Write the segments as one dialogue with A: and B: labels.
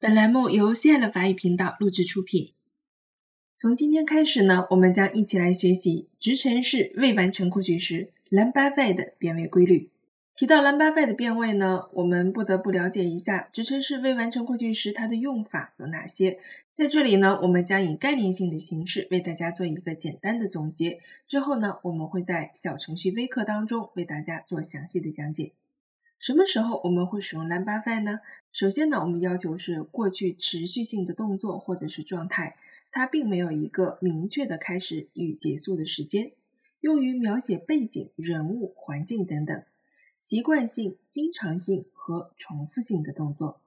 A: 本栏目由 CL 法语频道录制出品。从今天开始呢，我们将一起来学习直陈式未完成过去时蓝巴费的变位规律。提到蓝巴费的变位呢，我们不得不了解一下直陈式未完成过去时它的用法有哪些。在这里呢，我们将以概念性的形式为大家做一个简单的总结。之后呢，我们会在小程序微课当中为大家做详细的讲解。什么时候我们会使用蓝巴费呢？首先呢，我们要求是过去持续性的动作或者是状态，它并没有一个明确的开始与结束的时间，用于描写背景、人物、环境等等。习惯性、经常性和重复性的动作。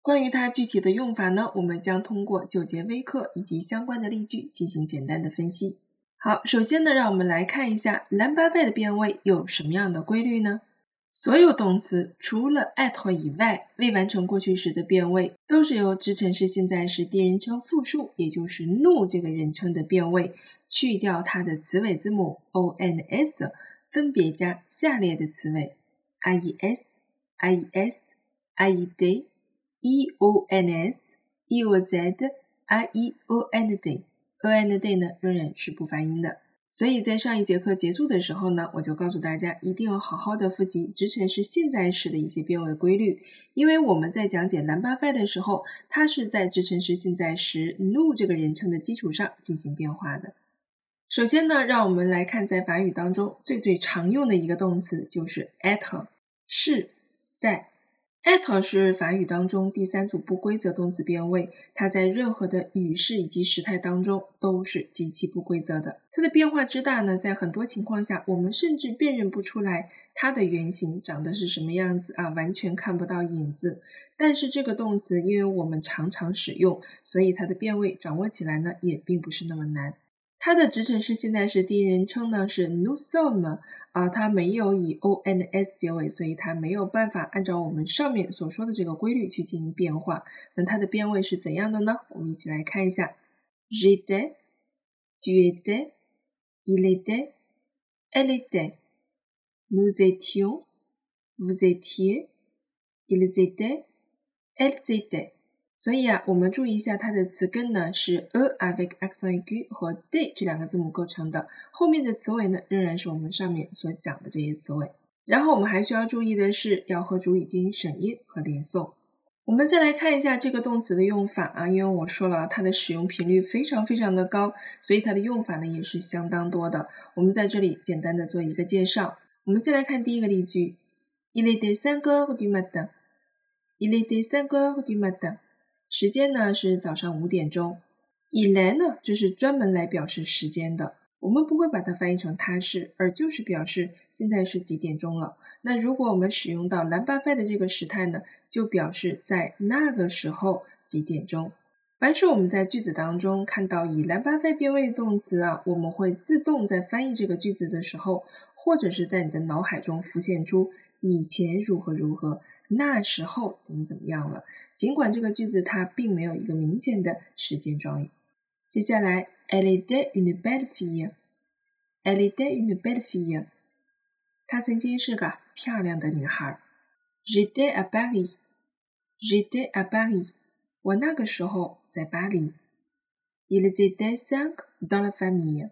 A: 关于它具体的用法呢，我们将通过九节微课以及相关的例句进行简单的分析。好，首先呢，让我们来看一下蓝巴费的变位有什么样的规律呢？所有动词除了 at 以外，未完成过去时的变位都是由之前是现在时第一人称复数，也就是 nu 这个人称的变位去掉它的词尾字母 o n s，分别加下列的词尾。ies, ies, ied, eons, eoz, ieond, ond 呢仍然是不发音的。所以在上一节课结束的时候呢，我就告诉大家一定要好好的复习直陈式现在时的一些变位规律，因为我们在讲解蓝巴费的时候，它是在直陈式现在时 nu 这个人称的基础上进行变化的。首先呢，让我们来看在法语当中最最常用的一个动词就是 at。是在 at 是法语当中第三组不规则动词变位，它在任何的语式以及时态当中都是极其不规则的。它的变化之大呢，在很多情况下，我们甚至辨认不出来它的原型长得是什么样子啊，完全看不到影子。但是这个动词，因为我们常常使用，所以它的变位掌握起来呢，也并不是那么难。它的直陈式现在是第一人称呢是 nous sommes 啊，它没有以 o n s 结尾，所以它没有办法按照我们上面所说的这个规律去进行变化。那它的变位是怎样的呢？我们一起来看一下：j'étais, tu étais, il était, elle était, nous étions, vous étiez, ils étaient, elles étaient。所以啊，我们注意一下它的词根呢是 a avec accent aigu 和 d 这两个字母构成的，后面的词尾呢仍然是我们上面所讲的这些词尾。然后我们还需要注意的是要和主语进行省音和连诵。我们再来看一下这个动词的用法啊，因为我说了它的使用频率非常非常的高，所以它的用法呢也是相当多的。我们在这里简单的做一个介绍。我们先来看第一个例句：Il était cinq heures du matin. Il était cinq heures du matin. 时间呢是早上五点钟，以来呢这是专门来表示时间的，我们不会把它翻译成它是，而就是表示现在是几点钟了。那如果我们使用到蓝巴费的这个时态呢，就表示在那个时候几点钟。凡是我们在句子当中看到以蓝巴费变位动词啊，我们会自动在翻译这个句子的时候，或者是在你的脑海中浮现出以前如何如何。那时候怎么怎么样了？尽管这个句子它并没有一个明显的时间状语。接下来，Elle était une belle fille。Elle était une belle fille。她曾经是个漂亮的女孩。J'étais à Paris。J'étais à Paris。我那个时候在巴黎。Il étaient cinq dans la famille。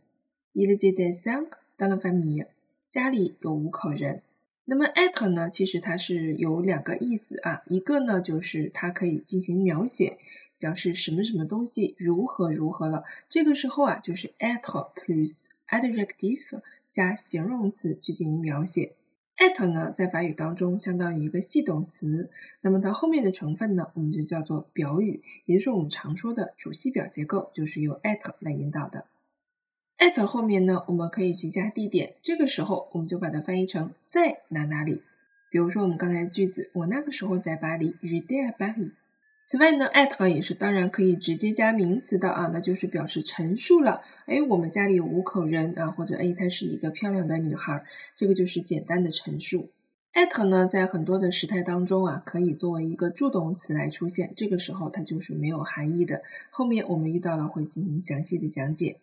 A: Il étaient cinq dans la famille。家里有五口人。那么 at 呢，其实它是有两个意思啊，一个呢就是它可以进行描写，表示什么什么东西如何如何了，这个时候啊就是 at plus adjective 加形容词去进行描写。at 呢在法语当中相当于一个系动词，那么它后面的成分呢我们就叫做表语，也就是我们常说的主系表结构就是由 at 来引导的。At 后面呢，我们可以去加地点，这个时候我们就把它翻译成在哪哪里。比如说我们刚才的句子，我那个时候在巴黎，j'étais à Paris。此外呢，at 也是当然可以直接加名词的啊，那就是表示陈述了，哎，我们家里有五口人啊，或者哎，她是一个漂亮的女孩，这个就是简单的陈述。at 呢，在很多的时态当中啊，可以作为一个助动词来出现，这个时候它就是没有含义的。后面我们遇到了会进行详细的讲解。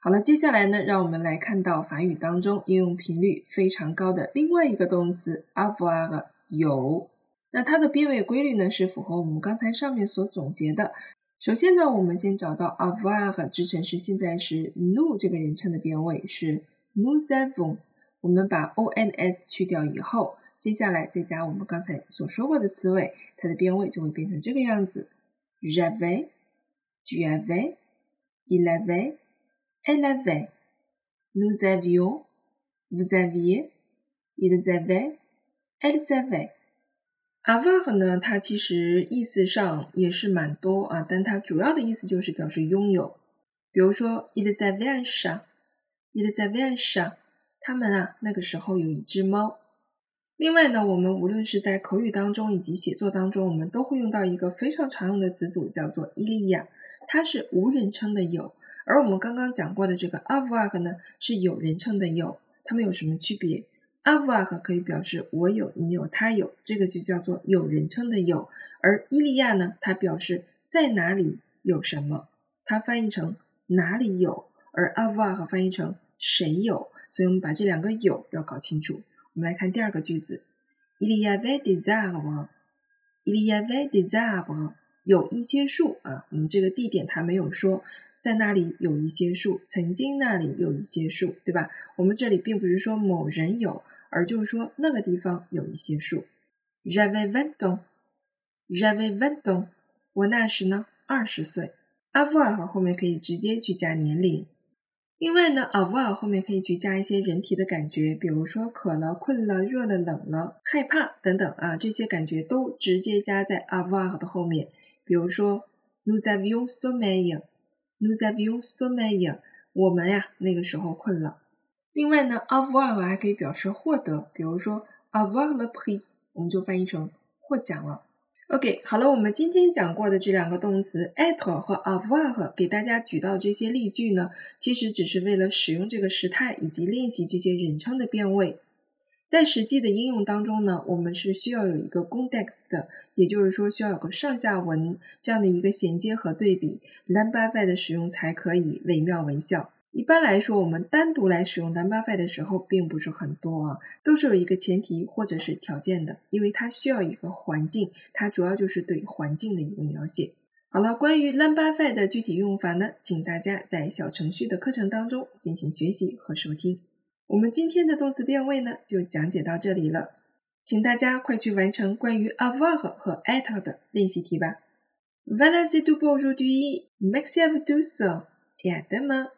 A: 好了，接下来呢，让我们来看到法语当中应用频率非常高的另外一个动词 avoir 有。那它的变位规律呢是符合我们刚才上面所总结的。首先呢，我们先找到 avoir 支撑式现在时 nous 这个人称的变位是 nous avons。我们把 ons 去掉以后，接下来再加我们刚才所说过的词尾，它的变位就会变成这个样子：j'avais、tu avais、il avait、elle avait、nous avions、vous aviez、ils avaient、elles avaient。avoir 呢，它其实意思上也是蛮多啊，但它主要的意思就是表示拥有。比如说，ils avaient un chat，ils avaient un chat，他们啊那个时候有一只猫。另外呢，我们无论是在口语当中以及写作当中，我们都会用到一个非常常用的词组，叫做 il y a，它是无人称的有。而我们刚刚讲过的这个 avoir 呢，是有人称的有，它们有什么区别？avoir 可以表示我有、你有、他有，这个就叫做有人称的有。而伊利亚呢，它表示在哪里有什么，它翻译成哪里有，而 avoir 翻译成谁有。所以我们把这两个有要搞清楚。我们来看第二个句子，il y avait des arbres，il y avait des arbres，有一些树啊。我们这个地点它没有说。在那里有一些树，曾经那里有一些树，对吧？我们这里并不是说某人有，而就是说那个地方有一些树。J'avais vingt ans，j'avais vingt ans，我那时呢二十岁。avoir 后面可以直接去加年龄。另外呢，avoir 后面可以去加一些人体的感觉，比如说渴了、困了、热了、冷了、害怕等等啊，这些感觉都直接加在 avoir 的后面。比如说，nous avions sommeil。Nous avions sommeil，我们呀那个时候困了。另外呢，avoir 还可以表示获得，比如说 avoir le prix，我们就翻译成获奖了。OK，好了，我们今天讲过的这两个动词 être 和 avoir，给大家举到这些例句呢，其实只是为了使用这个时态以及练习这些人称的变位。在实际的应用当中呢，我们是需要有一个 context 的，也就是说需要有个上下文这样的一个衔接和对比，lam ba f 的使用才可以惟妙惟肖。一般来说，我们单独来使用 lam ba f 的时候并不是很多啊，都是有一个前提或者是条件的，因为它需要一个环境，它主要就是对环境的一个描写。好了，关于 lam ba f 的具体用法呢，请大家在小程序的课程当中进行学习和收听。我们今天的动词变位呢，就讲解到这里了，请大家快去完成关于 avoir 和 être 的练习题吧。Voilà c'est tout pour aujourd'hui. Merci à vous tous et à demain.